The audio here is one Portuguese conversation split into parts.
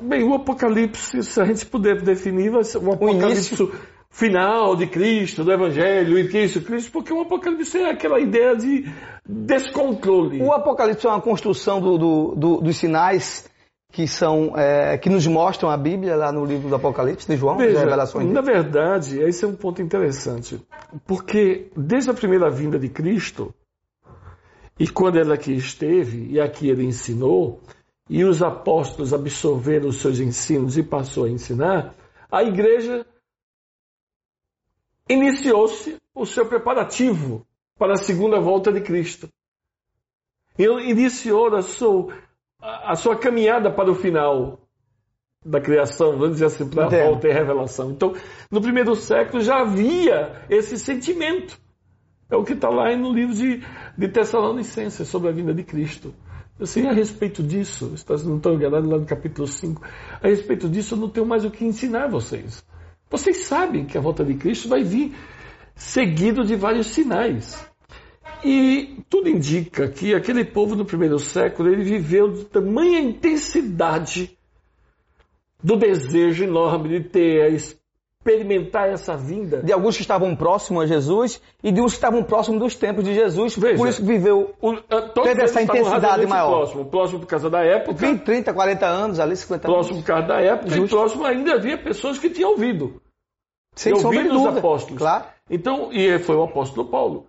Bem, o Apocalipse, se a gente puder definir, vai ser o Apocalipse o final de Cristo, do Evangelho, e Cristo, Cristo, porque o Apocalipse é aquela ideia de descontrole. O Apocalipse é uma construção do, do, do, dos sinais que são é, que nos mostram a Bíblia lá no livro do Apocalipse de João, Veja, das revelações. na verdade, esse é um ponto interessante, porque desde a primeira vinda de Cristo e quando ele aqui esteve e aqui ele ensinou e os apóstolos absorveram os seus ensinos e passou a ensinar, a igreja iniciou-se o seu preparativo para a segunda volta de Cristo. Ele iniciou a sua, a sua caminhada para o final da criação, vamos dizer assim, para a volta e revelação. Então, no primeiro século já havia esse sentimento. É o que está lá no livro de, de Tessalonicenses, sobre a vinda de Cristo. Assim, a respeito disso, se não estão enganados lá no capítulo 5, a respeito disso eu não tenho mais o que ensinar vocês. Vocês sabem que a volta de Cristo vai vir seguido de vários sinais. E tudo indica que aquele povo do primeiro século ele viveu de tamanha intensidade do desejo enorme de ter, a experimentar essa vinda. De alguns que estavam próximos a Jesus e de uns que estavam próximos dos tempos de Jesus, Veja. por isso que viveu O- todos Teve essa intensidade maior. Próximo, próximo por causa da época, 20, 30, 40 anos ali, 50 anos. próximo por causa da época, e Justo. próximo ainda havia pessoas que tinham ouvido. Sem e de ouvido os apóstolos. Claro. Então, e foi o apóstolo Paulo.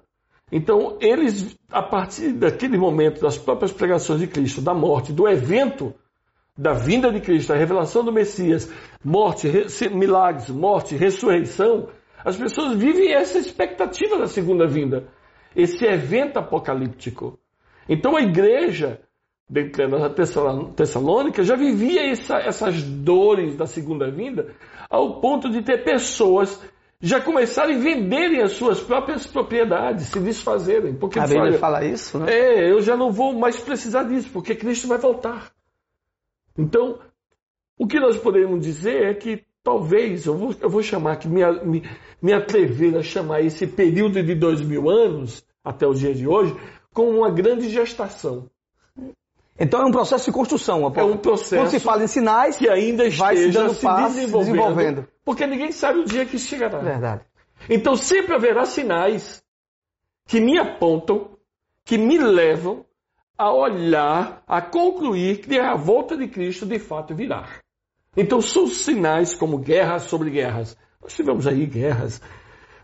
Então, eles, a partir daquele momento, das próprias pregações de Cristo, da morte, do evento da vinda de Cristo, a revelação do Messias, morte, milagres, morte, ressurreição, as pessoas vivem essa expectativa da segunda vinda, esse evento apocalíptico. Então, a igreja, dentro da Tessalônica, já vivia essa- essas dores da segunda vinda, ao ponto de ter pessoas já começarem a venderem as suas próprias propriedades, se desfazerem. Porque A Bíblia fala isso, né? é, eu já não vou mais precisar disso, porque Cristo vai voltar. Então, o que nós podemos dizer é que talvez, eu vou, eu vou chamar aqui, me, me, me atrever a chamar esse período de dois mil anos, até o dia de hoje, como uma grande gestação. Então é um processo de construção. É um processo Quando se fala em sinais, que ainda vai se dando se passos, desenvolvendo, desenvolvendo. porque ninguém sabe o dia que chegará. Verdade. Então sempre haverá sinais que me apontam, que me levam a olhar, a concluir que a volta de Cristo de fato virá. Então são sinais como guerras sobre guerras. Nós tivemos aí guerras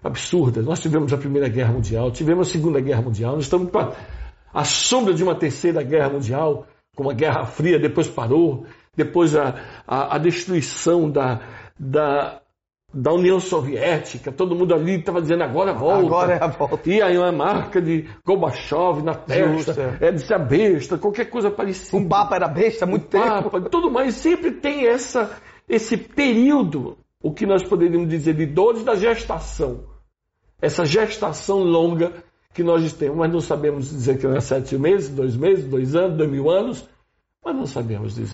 absurdas. Nós tivemos a Primeira Guerra Mundial, tivemos a Segunda Guerra Mundial, nós estamos a sombra de uma Terceira Guerra Mundial, com a Guerra Fria, depois parou, depois a, a, a destruição da, da, da União Soviética, todo mundo ali estava dizendo agora volta. Agora é a volta. E aí uma marca de Gorbachev na testa, Justo, é de ser besta, qualquer coisa parecida. O Papa era besta há muito tempo. Papa, tudo mais, sempre tem essa, esse período, o que nós poderíamos dizer de dores da gestação. Essa gestação longa que nós temos, mas não sabemos dizer que é sete meses, dois meses, dois anos, dois mil anos, mas não sabemos dizer.